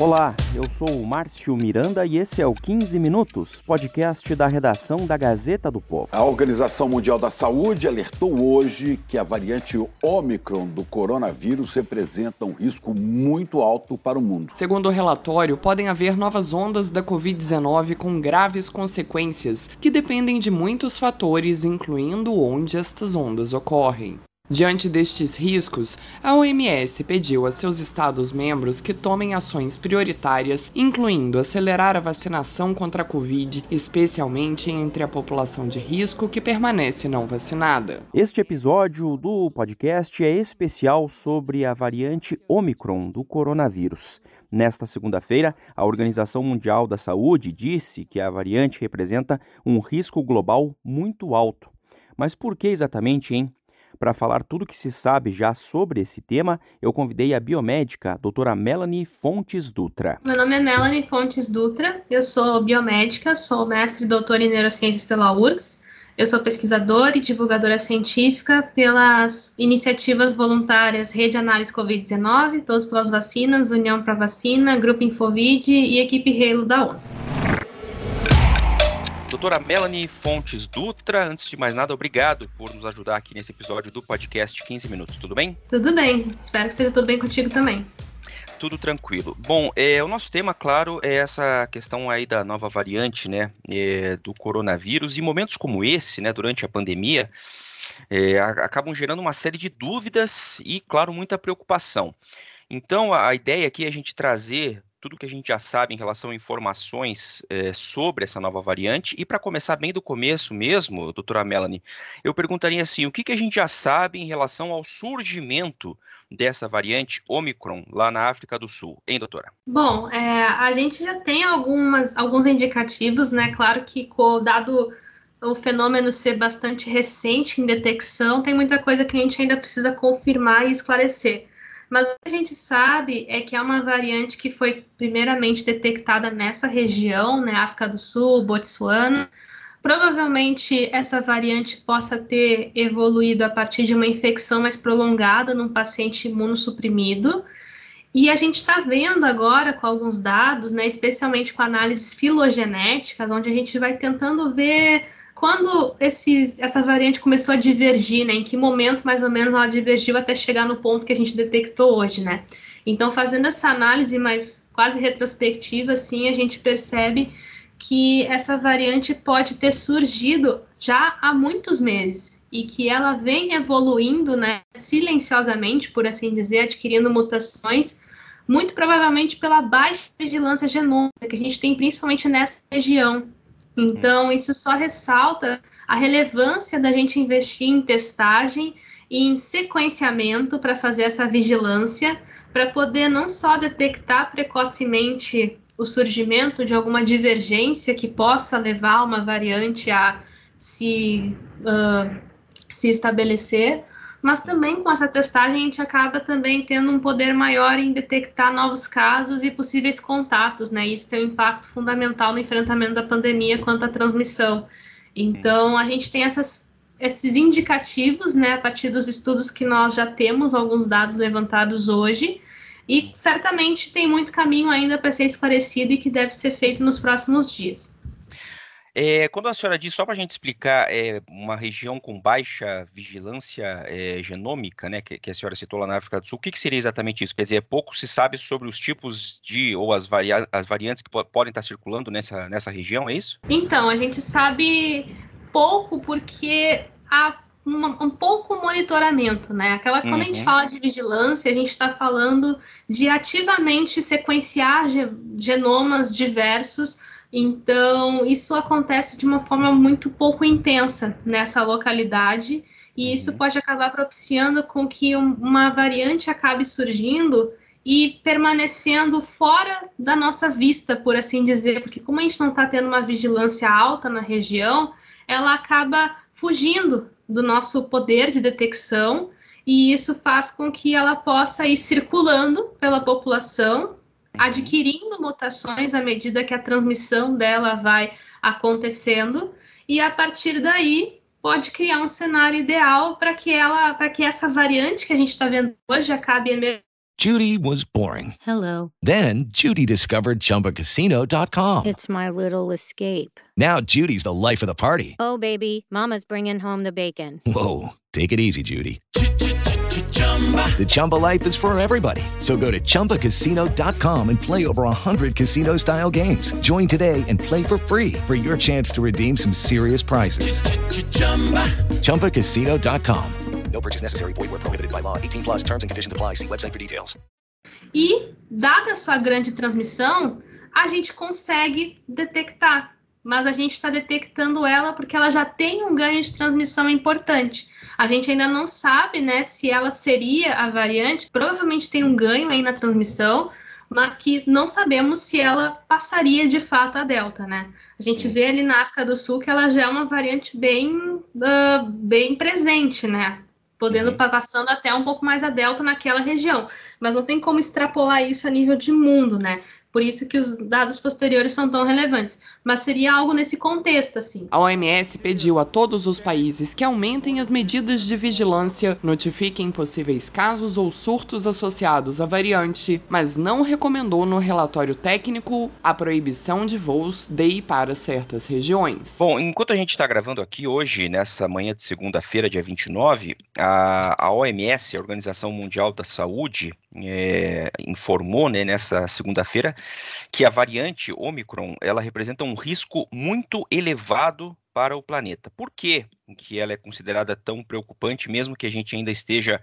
Olá, eu sou o Márcio Miranda e esse é o 15 Minutos, podcast da redação da Gazeta do Povo. A Organização Mundial da Saúde alertou hoje que a variante Omicron do coronavírus representa um risco muito alto para o mundo. Segundo o relatório, podem haver novas ondas da Covid-19 com graves consequências que dependem de muitos fatores, incluindo onde estas ondas ocorrem. Diante destes riscos, a OMS pediu a seus Estados-membros que tomem ações prioritárias, incluindo acelerar a vacinação contra a Covid, especialmente entre a população de risco que permanece não vacinada. Este episódio do podcast é especial sobre a variante Omicron do coronavírus. Nesta segunda-feira, a Organização Mundial da Saúde disse que a variante representa um risco global muito alto. Mas por que exatamente, hein? Para falar tudo que se sabe já sobre esse tema, eu convidei a biomédica, a doutora Melanie Fontes Dutra. Meu nome é Melanie Fontes Dutra, eu sou biomédica, sou mestre e doutora em neurociências pela URGS. Eu sou pesquisadora e divulgadora científica pelas iniciativas voluntárias Rede Análise Covid-19, Todos pelas Vacinas, União para Vacina, Grupo Infovid e Equipe Halo da ONU. Doutora Melanie Fontes Dutra, antes de mais nada, obrigado por nos ajudar aqui nesse episódio do podcast 15 Minutos, tudo bem? Tudo bem, espero que seja tudo bem contigo também. Tudo tranquilo. Bom, é, o nosso tema, claro, é essa questão aí da nova variante, né, é, do coronavírus. E momentos como esse, né, durante a pandemia, é, acabam gerando uma série de dúvidas e, claro, muita preocupação. Então, a, a ideia aqui é a gente trazer tudo que a gente já sabe em relação a informações é, sobre essa nova variante. E para começar bem do começo mesmo, doutora Melanie, eu perguntaria assim: o que, que a gente já sabe em relação ao surgimento dessa variante Omicron lá na África do Sul, hein, doutora? Bom, é, a gente já tem algumas, alguns indicativos, né? Claro que dado o fenômeno ser bastante recente em detecção, tem muita coisa que a gente ainda precisa confirmar e esclarecer. Mas o que a gente sabe é que é uma variante que foi primeiramente detectada nessa região, né, África do Sul, Botsuana. Provavelmente essa variante possa ter evoluído a partir de uma infecção mais prolongada num paciente imunossuprimido. E a gente está vendo agora com alguns dados, né, especialmente com análises filogenéticas, onde a gente vai tentando ver quando esse, essa variante começou a divergir, né? Em que momento mais ou menos ela divergiu até chegar no ponto que a gente detectou hoje, né? Então, fazendo essa análise mais quase retrospectiva, assim, a gente percebe que essa variante pode ter surgido já há muitos meses e que ela vem evoluindo, né, silenciosamente, por assim dizer, adquirindo mutações, muito provavelmente pela baixa vigilância genômica que a gente tem principalmente nessa região, então, isso só ressalta a relevância da gente investir em testagem e em sequenciamento para fazer essa vigilância, para poder não só detectar precocemente o surgimento de alguma divergência que possa levar uma variante a se, uh, se estabelecer, mas também com essa testagem a gente acaba também tendo um poder maior em detectar novos casos e possíveis contatos, né? Isso tem um impacto fundamental no enfrentamento da pandemia quanto à transmissão. Então, a gente tem essas, esses indicativos, né, a partir dos estudos que nós já temos, alguns dados levantados hoje, e certamente tem muito caminho ainda para ser esclarecido e que deve ser feito nos próximos dias. É, quando a senhora diz, só para a gente explicar, é, uma região com baixa vigilância é, genômica, né, que, que, a senhora citou lá na África do Sul, o que, que, seria exatamente isso? Quer dizer, pouco se sabe sobre os tipos de, ou as, varia as variantes que po podem estar circulando nessa, nessa região, é isso? Então, a gente sabe pouco porque há um, um pouco monitoramento, né? Aquela, quando uhum. a gente uhum. fala de vigilância, a gente está falando de ativamente sequenciar ge genomas diversos então, isso acontece de uma forma muito pouco intensa nessa localidade e isso pode acabar propiciando com que uma variante acabe surgindo e permanecendo fora da nossa vista, por assim dizer, porque como a gente não está tendo uma vigilância alta na região, ela acaba fugindo do nosso poder de detecção e isso faz com que ela possa ir circulando pela população, adquirindo mutações à medida que a transmissão dela vai acontecendo e a partir daí pode criar um cenário ideal para que ela, para que essa variante que a gente está vendo hoje acabe emergindo. Judy was boring. Hello. Then Judy discovered ChumbaCasino.com. It's my little escape. Now Judy's the life of the party. Oh baby, Mama's bringing home the bacon. Whoa, take it easy, Judy. The Chumba life is for everybody. So go to ChumbaCasino.com and play over 100 casino style games. Join today and play for free for your chance to redeem some serious prizes. ChumbaCasino.com. No purchase necessary. Void where prohibited by law. 18 plus terms and conditions apply. See website for details. E, dada a sua grande transmissão, a gente consegue detectar. Mas a gente está detectando ela porque ela já tem um ganho de transmissão importante. A gente ainda não sabe, né, se ela seria a variante. Provavelmente tem um ganho aí na transmissão, mas que não sabemos se ela passaria de fato a Delta, né? A gente vê ali na África do Sul que ela já é uma variante bem, uh, bem presente, né? Podendo estar passando até um pouco mais a Delta naquela região. Mas não tem como extrapolar isso a nível de mundo, né? Por isso que os dados posteriores são tão relevantes. Mas seria algo nesse contexto, assim. A OMS pediu a todos os países que aumentem as medidas de vigilância, notifiquem possíveis casos ou surtos associados à variante, mas não recomendou no relatório técnico a proibição de voos de e para certas regiões. Bom, enquanto a gente está gravando aqui hoje, nessa manhã de segunda-feira, dia 29, a, a OMS, a Organização Mundial da Saúde, é, informou né, nessa segunda-feira que a variante Omicron ela representa um risco muito elevado para o planeta. Por que, que ela é considerada tão preocupante, mesmo que a gente ainda esteja,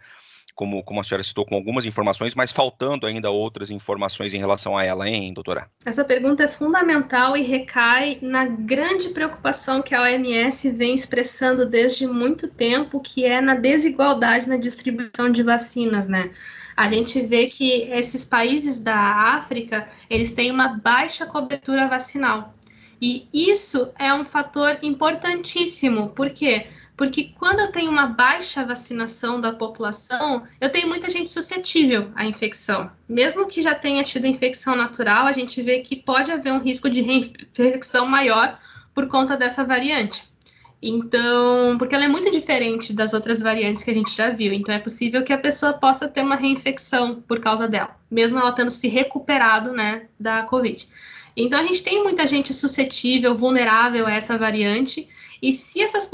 como, como a senhora citou, com algumas informações, mas faltando ainda outras informações em relação a ela, hein, doutora? Essa pergunta é fundamental e recai na grande preocupação que a OMS vem expressando desde muito tempo, que é na desigualdade na distribuição de vacinas, né? A gente vê que esses países da África, eles têm uma baixa cobertura vacinal. E isso é um fator importantíssimo. Por quê? Porque quando eu tenho uma baixa vacinação da população, eu tenho muita gente suscetível à infecção. Mesmo que já tenha tido infecção natural, a gente vê que pode haver um risco de reinfecção maior por conta dessa variante. Então, porque ela é muito diferente das outras variantes que a gente já viu. Então, é possível que a pessoa possa ter uma reinfecção por causa dela, mesmo ela tendo se recuperado, né, da Covid. Então, a gente tem muita gente suscetível, vulnerável a essa variante. E se essas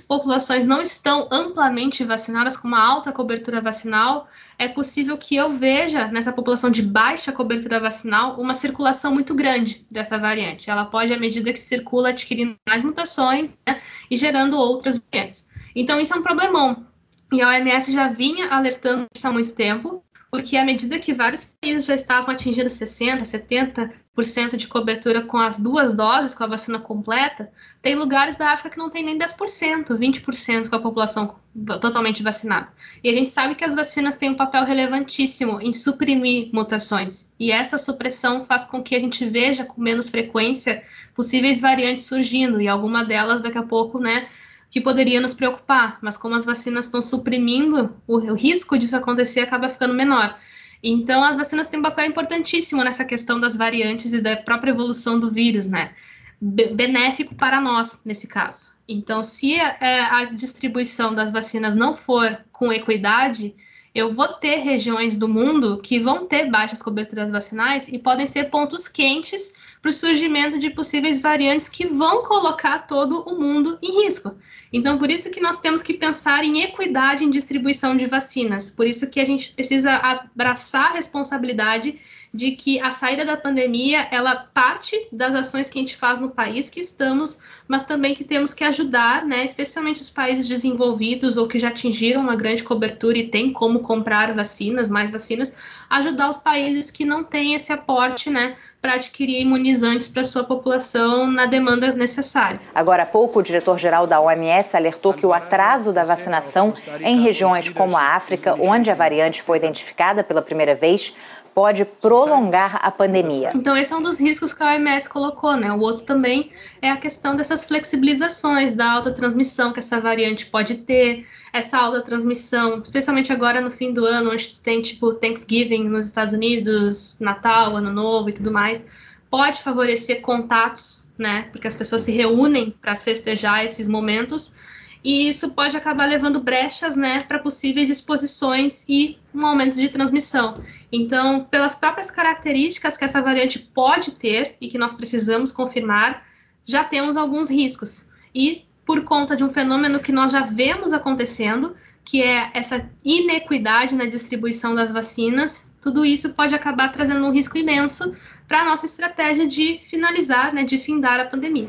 populações não estão amplamente vacinadas, com uma alta cobertura vacinal, é possível que eu veja nessa população de baixa cobertura vacinal uma circulação muito grande dessa variante. Ela pode, à medida que circula, adquirindo mais mutações né, e gerando outras variantes. Então, isso é um problemão. E a OMS já vinha alertando isso há muito tempo, porque à medida que vários países já estavam atingindo 60%, 70% de cobertura com as duas doses, com a vacina completa, tem lugares da África que não tem nem 10%, 20% com a população totalmente vacinada. E a gente sabe que as vacinas têm um papel relevantíssimo em suprimir mutações. E essa supressão faz com que a gente veja com menos frequência possíveis variantes surgindo, e alguma delas daqui a pouco, né, que poderia nos preocupar, mas como as vacinas estão suprimindo, o, o risco disso acontecer acaba ficando menor. Então, as vacinas têm um papel importantíssimo nessa questão das variantes e da própria evolução do vírus, né? benéfico para nós, nesse caso. Então, se é, a distribuição das vacinas não for com equidade, eu vou ter regiões do mundo que vão ter baixas coberturas vacinais e podem ser pontos quentes para o surgimento de possíveis variantes que vão colocar todo o mundo em risco. Então, por isso que nós temos que pensar em equidade em distribuição de vacinas. Por isso que a gente precisa abraçar a responsabilidade de que a saída da pandemia, ela parte das ações que a gente faz no país que estamos, mas também que temos que ajudar, né, especialmente os países desenvolvidos ou que já atingiram uma grande cobertura e têm como comprar vacinas, mais vacinas, ajudar os países que não têm esse aporte, né, para adquirir imunizantes para sua população na demanda necessária. Agora há pouco, o diretor-geral da OMS alertou que o atraso da vacinação em regiões como a África, onde a variante foi identificada pela primeira vez, pode prolongar a pandemia. Então, esse é um dos riscos que a OMS colocou, né? O outro também é a questão dessas flexibilizações da alta transmissão que essa variante pode ter, essa alta transmissão, especialmente agora no fim do ano, onde tem tipo Thanksgiving nos Estados Unidos, Natal, Ano Novo e tudo mais, pode favorecer contatos, né? Porque as pessoas se reúnem para festejar esses momentos e isso pode acabar levando brechas né, para possíveis exposições e um aumento de transmissão. Então, pelas próprias características que essa variante pode ter e que nós precisamos confirmar, já temos alguns riscos. E por conta de um fenômeno que nós já vemos acontecendo, que é essa inequidade na distribuição das vacinas, tudo isso pode acabar trazendo um risco imenso para a nossa estratégia de finalizar, né, de findar a pandemia.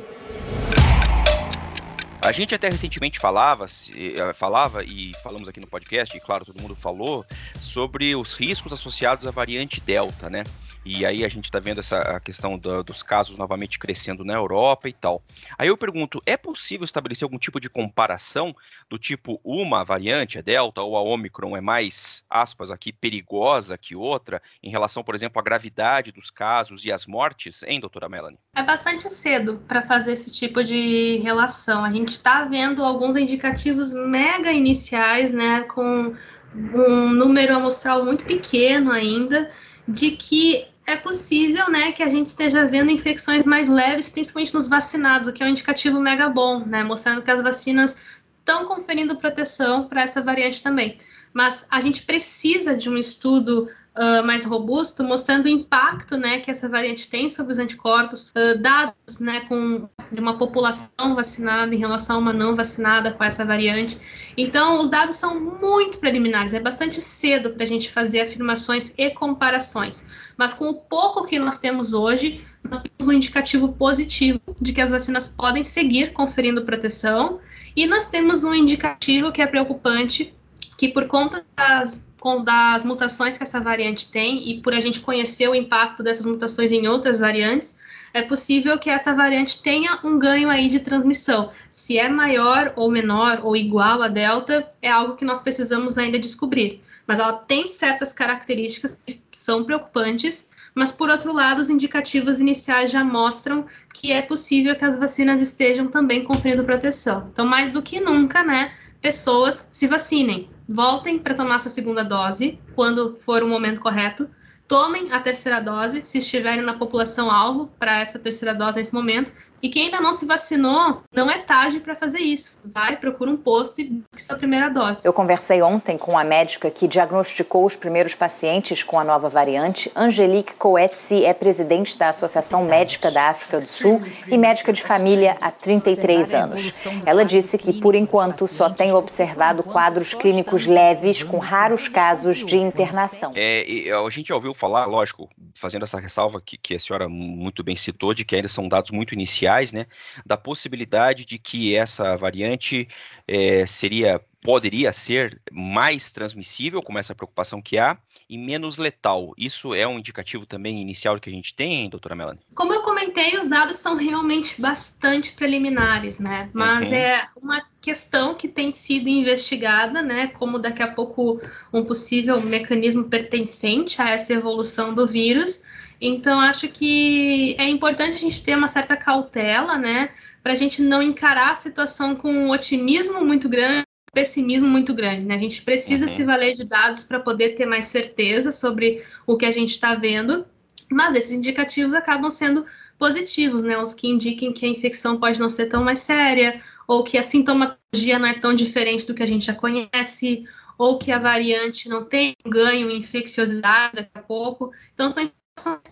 A gente até recentemente falava, eh, falava e falamos aqui no podcast, e claro, todo mundo falou, sobre os riscos associados à variante Delta, né? E aí a gente está vendo essa questão do, dos casos novamente crescendo na Europa e tal. Aí eu pergunto, é possível estabelecer algum tipo de comparação do tipo uma variante, a Delta ou a Omicron é mais, aspas aqui, perigosa que outra em relação, por exemplo, à gravidade dos casos e às mortes, hein, doutora Melanie? É bastante cedo para fazer esse tipo de relação. A gente está vendo alguns indicativos mega iniciais, né, com um número amostral muito pequeno ainda, de que é possível, né, que a gente esteja vendo infecções mais leves, principalmente nos vacinados, o que é um indicativo mega bom, né, mostrando que as vacinas estão conferindo proteção para essa variante também. Mas a gente precisa de um estudo uh, mais robusto, mostrando o impacto né, que essa variante tem sobre os anticorpos, uh, dados né, com, de uma população vacinada em relação a uma não vacinada com essa variante. Então, os dados são muito preliminares, é bastante cedo para a gente fazer afirmações e comparações. Mas com o pouco que nós temos hoje, nós temos um indicativo positivo de que as vacinas podem seguir conferindo proteção, e nós temos um indicativo que é preocupante, que por conta das com, das mutações que essa variante tem e por a gente conhecer o impacto dessas mutações em outras variantes, é possível que essa variante tenha um ganho aí de transmissão. Se é maior ou menor ou igual a delta, é algo que nós precisamos ainda descobrir. Mas ela tem certas características que são preocupantes, mas por outro lado, os indicativos iniciais já mostram que é possível que as vacinas estejam também conferindo proteção. Então, mais do que nunca, né, pessoas se vacinem voltem para tomar sua segunda dose quando for o momento correto. Tomem a terceira dose se estiverem na população alvo para essa terceira dose nesse momento e quem ainda não se vacinou, não é tarde para fazer isso. Vai, procura um posto e busque sua primeira dose. Eu conversei ontem com a médica que diagnosticou os primeiros pacientes com a nova variante. Angelique Coetzee é presidente da Associação Médica da África do Sul e médica de família há 33 anos. Ela disse que, por enquanto, só tem observado quadros clínicos leves, com raros casos de internação. É, a gente já ouviu falar, lógico, fazendo essa ressalva que, que a senhora muito bem citou, de que ainda são dados muito iniciais né, da possibilidade de que essa variante é, seria poderia ser mais transmissível, como essa preocupação que há, e menos letal. Isso é um indicativo também inicial que a gente tem, doutora Melanie? Como eu comentei, os dados são realmente bastante preliminares, né? Mas uhum. é uma questão que tem sido investigada, né? Como daqui a pouco um possível mecanismo pertencente a essa evolução do vírus. Então, acho que é importante a gente ter uma certa cautela, né? Para a gente não encarar a situação com um otimismo muito grande, pessimismo muito grande, né? A gente precisa uhum. se valer de dados para poder ter mais certeza sobre o que a gente está vendo, mas esses indicativos acabam sendo positivos, né? Os que indiquem que a infecção pode não ser tão mais séria, ou que a sintomatologia não é tão diferente do que a gente já conhece, ou que a variante não tem ganho em infecciosidade daqui a pouco. Então, são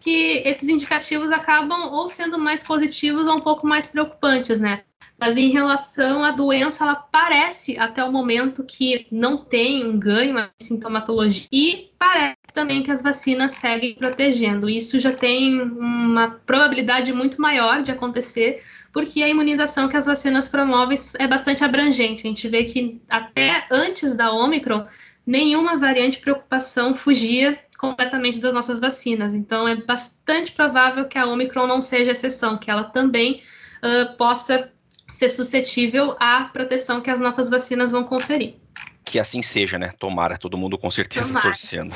que esses indicativos acabam ou sendo mais positivos ou um pouco mais preocupantes, né? Mas em relação à doença, ela parece até o momento que não tem um ganho, uma sintomatologia, e parece também que as vacinas seguem protegendo. Isso já tem uma probabilidade muito maior de acontecer, porque a imunização que as vacinas promovem é bastante abrangente. A gente vê que até antes da Omicron, nenhuma variante de preocupação fugia completamente das nossas vacinas. Então, é bastante provável que a Omicron não seja exceção, que ela também uh, possa ser suscetível à proteção que as nossas vacinas vão conferir. Que assim seja, né? Tomara, todo mundo com certeza Tomara. torcendo.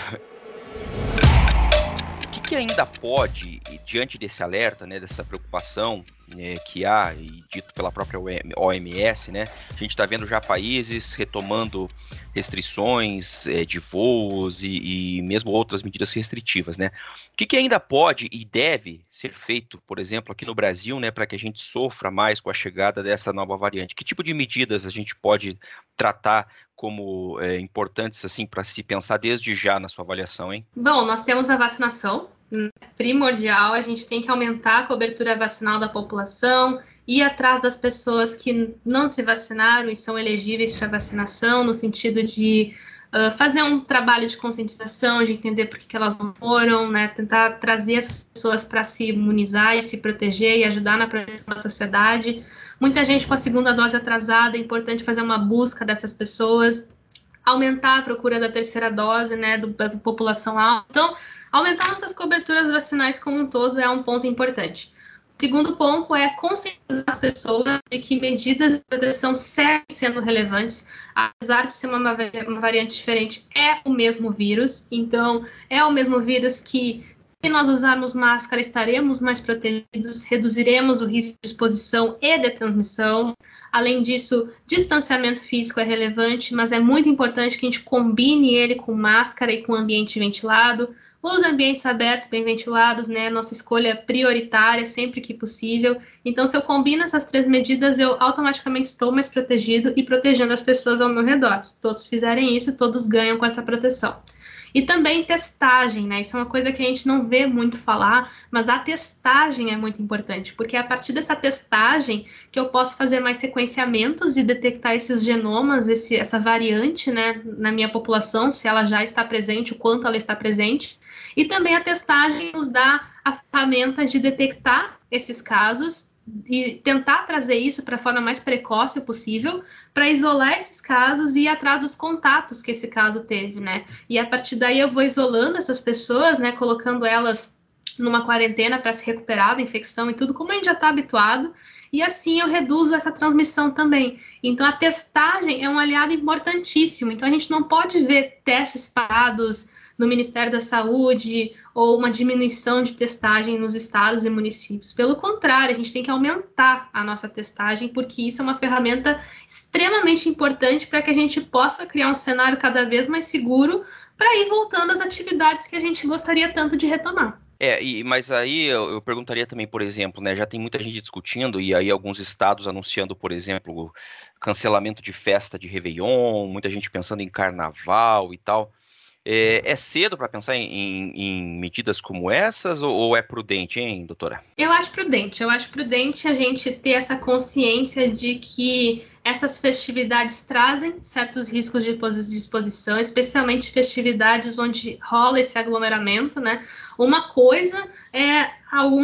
O que, que ainda pode, diante desse alerta, né, dessa preocupação, é, que há, e dito pela própria OMS, né? A gente está vendo já países retomando restrições é, de voos e, e, mesmo outras medidas restritivas, né? O que, que, ainda pode e deve ser feito, por exemplo, aqui no Brasil, né, para que a gente sofra mais com a chegada dessa nova variante? Que tipo de medidas a gente pode tratar como é, importantes assim para se pensar desde já na sua avaliação, hein? Bom, nós temos a vacinação, primordial, a gente tem que aumentar a cobertura vacinal da população, ir atrás das pessoas que não se vacinaram e são elegíveis para vacinação, no sentido de uh, fazer um trabalho de conscientização, de entender por que, que elas não foram, né, tentar trazer essas pessoas para se imunizar e se proteger e ajudar na proteção da sociedade. Muita gente com a segunda dose atrasada, é importante fazer uma busca dessas pessoas, aumentar a procura da terceira dose, né, do, da população alta. Então, Aumentar nossas coberturas vacinais como um todo é um ponto importante. O segundo ponto é conscientizar as pessoas de que medidas de proteção seguem sendo relevantes, apesar de ser uma, uma variante diferente, é o mesmo vírus. Então, é o mesmo vírus que, se nós usarmos máscara, estaremos mais protegidos, reduziremos o risco de exposição e de transmissão. Além disso, distanciamento físico é relevante, mas é muito importante que a gente combine ele com máscara e com ambiente ventilado os ambientes abertos, bem ventilados, né? Nossa escolha prioritária sempre que possível. Então, se eu combino essas três medidas, eu automaticamente estou mais protegido e protegendo as pessoas ao meu redor. Se todos fizerem isso, todos ganham com essa proteção. E também testagem, né? Isso é uma coisa que a gente não vê muito falar, mas a testagem é muito importante, porque é a partir dessa testagem que eu posso fazer mais sequenciamentos e detectar esses genomas, esse, essa variante, né, na minha população, se ela já está presente, o quanto ela está presente. E também a testagem nos dá a ferramenta de detectar esses casos e tentar trazer isso para a forma mais precoce possível, para isolar esses casos e ir atrás dos contatos que esse caso teve, né? E a partir daí eu vou isolando essas pessoas, né? Colocando elas numa quarentena para se recuperar da infecção e tudo, como a gente já está habituado, e assim eu reduzo essa transmissão também. Então a testagem é um aliado importantíssimo. Então a gente não pode ver testes parados no Ministério da Saúde ou uma diminuição de testagem nos estados e municípios. Pelo contrário, a gente tem que aumentar a nossa testagem, porque isso é uma ferramenta extremamente importante para que a gente possa criar um cenário cada vez mais seguro para ir voltando às atividades que a gente gostaria tanto de retomar. É, e, mas aí eu, eu, perguntaria também, por exemplo, né, já tem muita gente discutindo, e aí alguns estados anunciando, por exemplo, cancelamento de festa de Réveillon, muita gente pensando em carnaval e tal. É, é cedo para pensar em, em, medidas como essas ou, ou, é prudente, hein, doutora? Eu acho prudente. Eu acho prudente a gente ter essa consciência de que essas festividades trazem certos riscos de exposição, especialmente festividades onde rola esse aglomeramento, né? Uma coisa é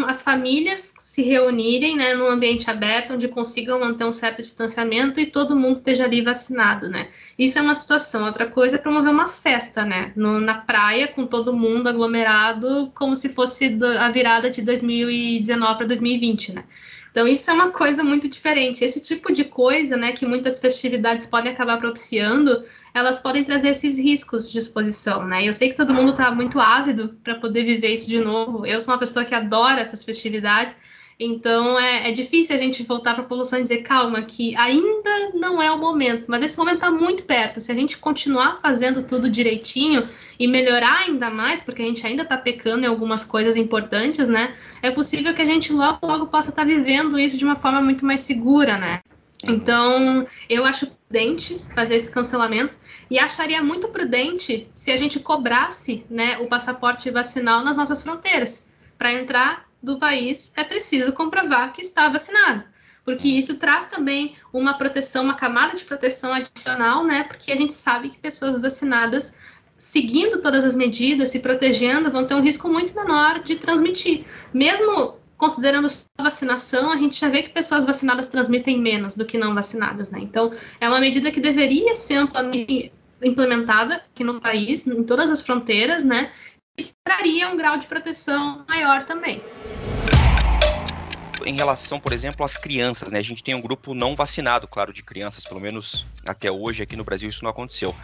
as famílias se reunirem né, num ambiente aberto, onde consigam manter um certo distanciamento e todo mundo esteja ali vacinado, né? Isso é uma situação. Outra coisa é promover uma festa, né? No, na praia, com todo mundo aglomerado, como se fosse a virada de 2019 para 2020, né? Então, isso é uma coisa muito diferente. Esse tipo de coisa, né, que muitas festividades podem acabar propiciando, elas podem trazer esses riscos de exposição, né? Eu sei que todo mundo está muito ávido para poder viver isso de novo. Eu sou uma pessoa que adora essas festividades, então é, é difícil a gente voltar para a população e dizer, calma, que ainda não é o momento, mas esse momento está muito perto. Se a gente continuar fazendo tudo direitinho e melhorar ainda mais, porque a gente ainda está pecando em algumas coisas importantes, né? É possível que a gente logo, logo possa estar tá vivendo isso de uma forma muito mais segura, né? Então, eu acho prudente fazer esse cancelamento e acharia muito prudente se a gente cobrasse né, o passaporte vacinal nas nossas fronteiras. Para entrar do país, é preciso comprovar que está vacinado. Porque isso traz também uma proteção, uma camada de proteção adicional, né? Porque a gente sabe que pessoas vacinadas seguindo todas as medidas, se protegendo, vão ter um risco muito menor de transmitir. Mesmo considerando a vacinação, a gente já vê que pessoas vacinadas transmitem menos do que não vacinadas, né? Então, é uma medida que deveria ser amplamente implementada aqui no país, em todas as fronteiras, né? Traria um grau de proteção maior também em relação, por exemplo, às crianças, né? A gente tem um grupo não vacinado, claro, de crianças, pelo menos até hoje aqui no Brasil isso não aconteceu.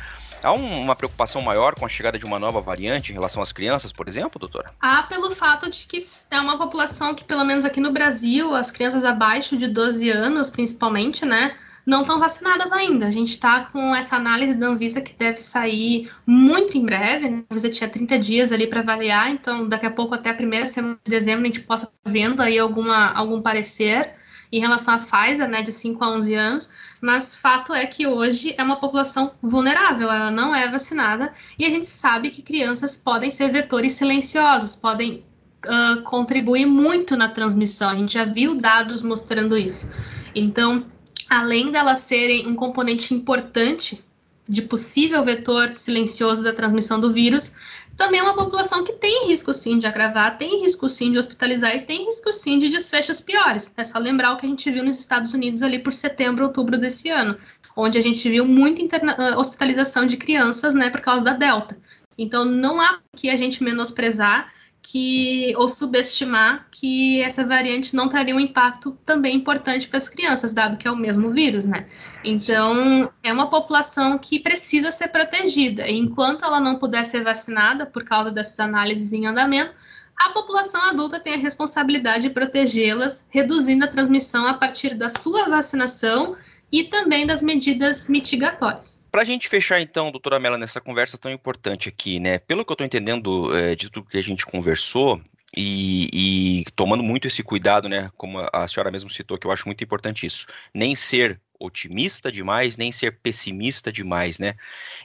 Há um, uma preocupação maior com a chegada de uma nova variante em relação às crianças, por exemplo, doutora? Há pelo fato de que é uma população que, pelo menos aqui no Brasil, as crianças abaixo de 12 anos, principalmente, né? Não estão vacinadas ainda. A gente está com essa análise da Anvisa que deve sair muito em breve. Né? A Anvisa tinha 30 dias ali para avaliar, então daqui a pouco, até a primeira semana de dezembro, a gente possa estar vendo aí alguma, algum parecer em relação à Pfizer, né, de 5 a 11 anos, mas fato é que hoje é uma população vulnerável, ela não é vacinada, e a gente sabe que crianças podem ser vetores silenciosos, podem uh, contribuir muito na transmissão, a gente já viu dados mostrando isso. Então, além delas serem um componente importante de possível vetor silencioso da transmissão do vírus, também é uma população que tem risco sim de agravar, tem risco sim de hospitalizar e tem risco sim de desfechos piores. É só lembrar o que a gente viu nos Estados Unidos ali por setembro, outubro desse ano, onde a gente viu muita interna- hospitalização de crianças, né, por causa da Delta. Então não há que a gente menosprezar que ou subestimar que essa variante não traria um impacto também importante para as crianças, dado que é o mesmo vírus, né? Então, é uma população que precisa ser protegida. E enquanto ela não puder ser vacinada por causa dessas análises em andamento, a população adulta tem a responsabilidade de protegê-las, reduzindo a transmissão a partir da sua vacinação e também das medidas mitigatórias. Para a gente fechar, então, doutora Mela, nessa conversa tão importante aqui, né? Pelo que eu estou entendendo é, de tudo que a gente conversou, e, e, tomando muito esse cuidado, né? Como a senhora mesmo citou, que eu acho muito importante isso. Nem ser otimista demais, nem ser pessimista demais, né?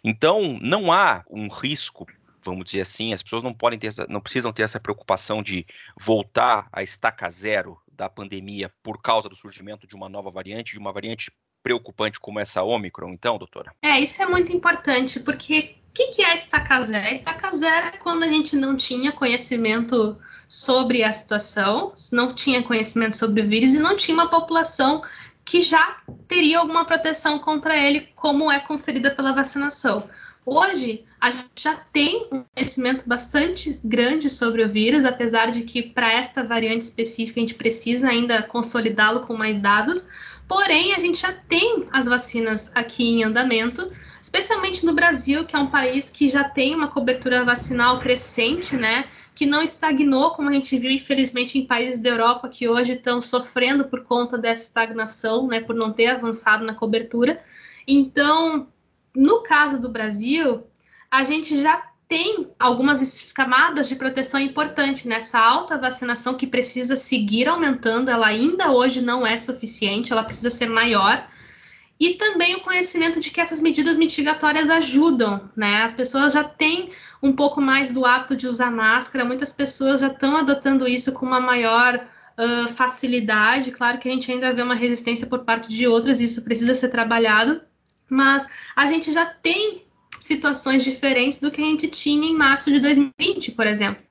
Então, não há um risco vamos dizer assim, as pessoas não podem ter não precisam ter essa preocupação de voltar à estaca zero da pandemia por causa do surgimento de uma nova variante, de uma variante preocupante como essa Omicron, então, doutora? É, isso é muito importante, porque o que, que é estaca zero? Estaca zero é quando a gente não tinha conhecimento sobre a situação, não tinha conhecimento sobre o vírus e não tinha uma população que já teria alguma proteção contra ele, como é conferida pela vacinação. Hoje, a gente já tem um conhecimento bastante grande sobre o vírus, apesar de que para esta variante específica a gente precisa ainda consolidá-lo com mais dados. Porém, a gente já tem as vacinas aqui em andamento, especialmente no Brasil, que é um país que já tem uma cobertura vacinal crescente, né? Que não estagnou, como a gente viu, infelizmente, em países da Europa que hoje estão sofrendo por conta dessa estagnação, né? Por não ter avançado na cobertura. Então, no caso do Brasil, a gente já tem algumas camadas de proteção importante nessa alta vacinação que precisa seguir aumentando, ela ainda hoje não é suficiente, ela precisa ser maior. E também o conhecimento de que essas medidas mitigatórias ajudam, né? As pessoas já têm um pouco mais do hábito de usar máscara, muitas pessoas já estão adotando isso com uma maior uh, facilidade. Claro que a gente ainda vê uma resistência por parte de outras, isso precisa ser trabalhado mas a gente já tem situações diferentes do que a gente tinha em março de 2020, por exemplo.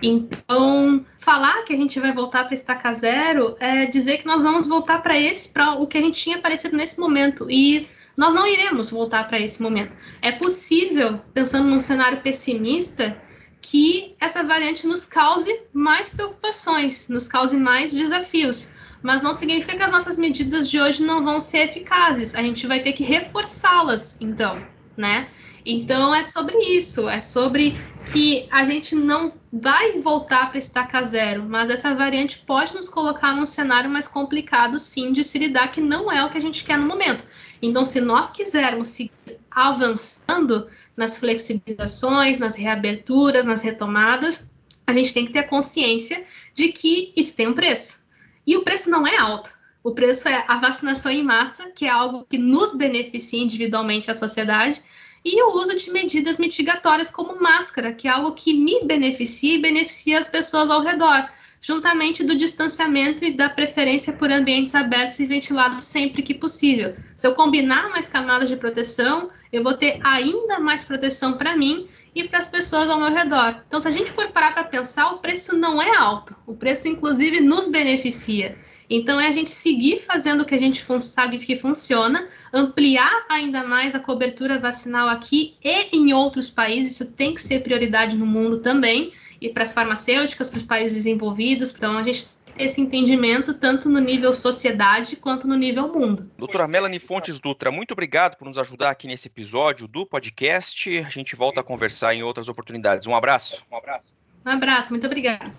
Então, falar que a gente vai voltar para estaca zero é dizer que nós vamos voltar para esse, para o que a gente tinha aparecido nesse momento. E nós não iremos voltar para esse momento. É possível, pensando num cenário pessimista, que essa variante nos cause mais preocupações, nos cause mais desafios mas não significa que as nossas medidas de hoje não vão ser eficazes. A gente vai ter que reforçá-las, então, né? Então é sobre isso, é sobre que a gente não vai voltar para estaca zero, mas essa variante pode nos colocar num cenário mais complicado, sim, de se lidar, que não é o que a gente quer no momento. Então, se nós quisermos seguir avançando nas flexibilizações, nas reaberturas, nas retomadas, a gente tem que ter consciência de que isso tem um preço. E o preço não é alto. O preço é a vacinação em massa, que é algo que nos beneficia individualmente a sociedade, e o uso de medidas mitigatórias como máscara, que é algo que me beneficia e beneficia as pessoas ao redor. juntamente do distanciamento e da preferência por ambientes abertos e ventilados sempre que possível. Se eu combinar mais camadas de proteção, eu vou ter ainda mais proteção para mim e para as pessoas ao meu redor. Então, se a gente for parar para pensar, o preço não é alto. O preço, inclusive, nos beneficia. Então, é a gente seguir fazendo o que a gente sabe que funciona, ampliar ainda mais a cobertura vacinal aqui e em outros países. Isso tem que ser prioridade no mundo também e para as farmacêuticas, para os países desenvolvidos. Então, a gente tem esse entendimento tanto no nível sociedade quanto no nível mundo. Doutora Melanie Fontes Dutra, muito obrigado por nos ajudar aqui nesse episódio do podcast. A gente volta a conversar em outras oportunidades. Um abraço. Um abraço. Um abraço, muito obrigada.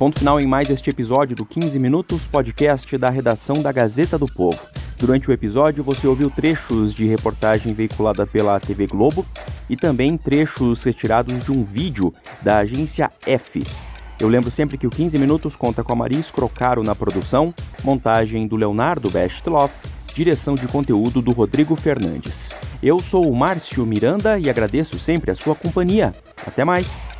Ponto final em mais este episódio do 15 Minutos, podcast da redação da Gazeta do Povo. Durante o episódio, você ouviu trechos de reportagem veiculada pela TV Globo e também trechos retirados de um vídeo da agência F. Eu lembro sempre que o 15 Minutos conta com a Maris Crocaro na produção, montagem do Leonardo Bestloff, direção de conteúdo do Rodrigo Fernandes. Eu sou o Márcio Miranda e agradeço sempre a sua companhia. Até mais!